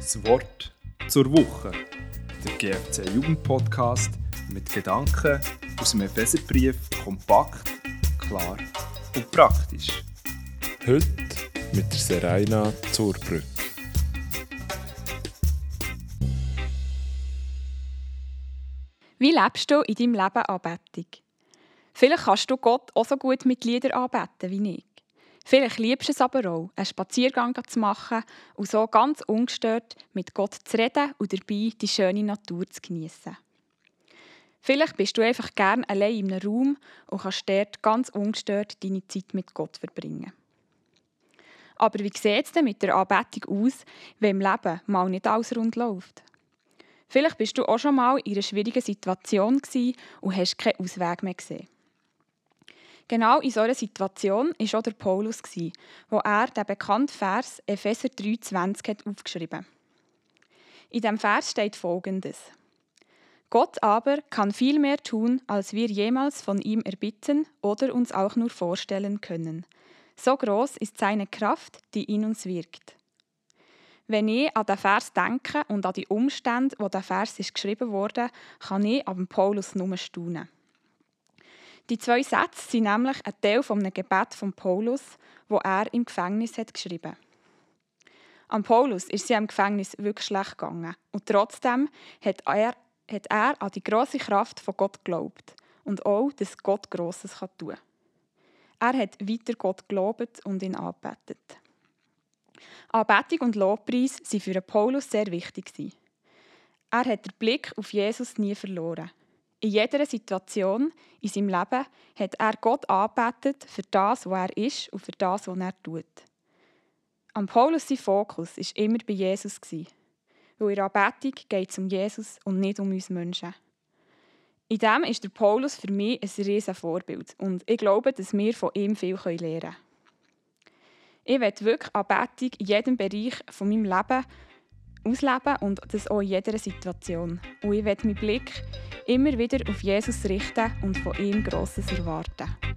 Das Wort zur Woche. Der GFC Jugendpodcast mit Gedanken aus dem Epheserbrief kompakt, klar und praktisch. Heute mit der Serena Zurbrück. Wie lebst du in deinem Leben Anbetung? Vielleicht kannst du Gott auch so gut mit Liedern anbeten wie ich. Vielleicht liebst du es aber auch, einen Spaziergang zu machen und so ganz ungestört mit Gott zu reden und dabei die schöne Natur zu genießen. Vielleicht bist du einfach gern allein in einem Raum und kannst dort ganz ungestört deine Zeit mit Gott verbringen. Aber wie sieht es denn mit der Anbetung aus, wenn im Leben mal nicht alles rund läuft? Vielleicht bist du auch schon mal in einer schwierigen Situation und hast keinen Ausweg mehr gesehen. Genau in so einer Situation war auch der Paulus, wo er den bekannten Vers Epheser 3,20 aufgeschrieben hat. In diesem Vers steht folgendes: Gott aber kann viel mehr tun, als wir jemals von ihm erbitten oder uns auch nur vorstellen können. So groß ist seine Kraft, die in uns wirkt. Wenn ich an den Vers denke und an die Umstände, wo der Vers ist geschrieben wurde, kann ich ab Paulus nur staunen. Die zwei Sätze sind nämlich ein Teil von einem Gebet von Paulus, wo er im Gefängnis hat geschrieben. An Paulus ist sie im Gefängnis wirklich schlecht gegangen und trotzdem hat er, hat er an die große Kraft von Gott geglaubt und auch, dass Gott kann tun. Er hat weiter Gott gelobt und ihn angebetet. Anbetung und Lobpreis sind für Paulus sehr wichtig. Er hat den Blick auf Jesus nie verloren. In jeder Situation in seinem Leben hat er Gott angebetet für das, was er ist und für das, was er tut. Am Paulus sein Fokus war immer bei Jesus. Weil in Anbetung geht es um Jesus und nicht um uns Menschen. In dem ist der Paulus für mich ein riesiges Vorbild und ich glaube, dass wir von ihm viel lernen können. Ich will wirklich Anbetung in jedem Bereich von meinem Leben ausleben und das auch in jeder Situation. Und ich will meinen Blick immer wieder auf Jesus richten und von ihm Grosses erwarten.